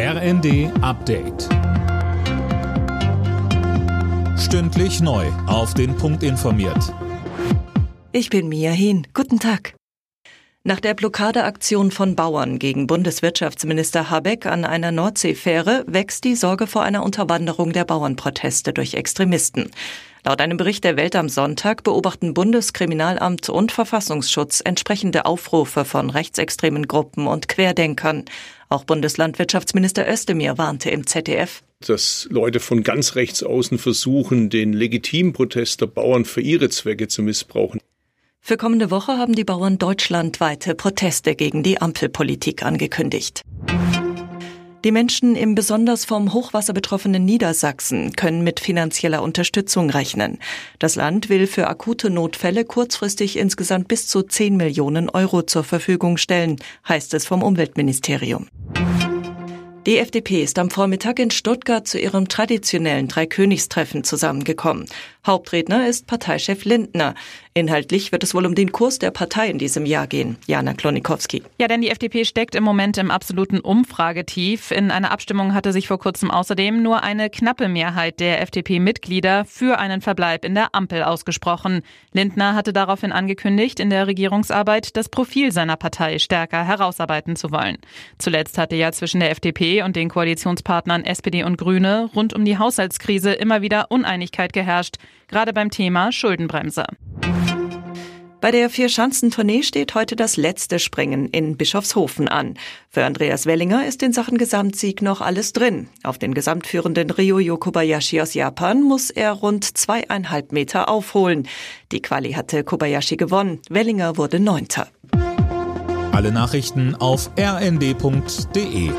RND Update. Stündlich neu. Auf den Punkt informiert. Ich bin Mia Hehn. Guten Tag. Nach der Blockadeaktion von Bauern gegen Bundeswirtschaftsminister Habeck an einer Nordseefähre wächst die Sorge vor einer Unterwanderung der Bauernproteste durch Extremisten. Laut einem Bericht der Welt am Sonntag beobachten Bundeskriminalamt und Verfassungsschutz entsprechende Aufrufe von rechtsextremen Gruppen und Querdenkern. Auch Bundeslandwirtschaftsminister Özdemir warnte im ZDF. Dass Leute von ganz rechts außen versuchen, den legitimen Protest der Bauern für ihre Zwecke zu missbrauchen. Für kommende Woche haben die Bauern deutschlandweite Proteste gegen die Ampelpolitik angekündigt. Die Menschen im besonders vom Hochwasser betroffenen Niedersachsen können mit finanzieller Unterstützung rechnen. Das Land will für akute Notfälle kurzfristig insgesamt bis zu 10 Millionen Euro zur Verfügung stellen, heißt es vom Umweltministerium. Die FDP ist am Vormittag in Stuttgart zu ihrem traditionellen Dreikönigstreffen zusammengekommen. Hauptredner ist Parteichef Lindner. Inhaltlich wird es wohl um den Kurs der Partei in diesem Jahr gehen. Jana Klonikowski. Ja, denn die FDP steckt im Moment im absoluten Umfragetief. In einer Abstimmung hatte sich vor kurzem außerdem nur eine knappe Mehrheit der FDP-Mitglieder für einen Verbleib in der Ampel ausgesprochen. Lindner hatte daraufhin angekündigt, in der Regierungsarbeit das Profil seiner Partei stärker herausarbeiten zu wollen. Zuletzt hatte ja zwischen der FDP und den Koalitionspartnern SPD und Grüne rund um die Haushaltskrise immer wieder Uneinigkeit geherrscht, gerade beim Thema Schuldenbremse. Bei der Vier-Schanzentournee steht heute das letzte Springen in Bischofshofen an. Für Andreas Wellinger ist in Sachen Gesamtsieg noch alles drin. Auf den gesamtführenden Ryo Kobayashi aus Japan muss er rund zweieinhalb Meter aufholen. Die Quali hatte Kobayashi gewonnen. Wellinger wurde Neunter. Alle Nachrichten auf rnd.de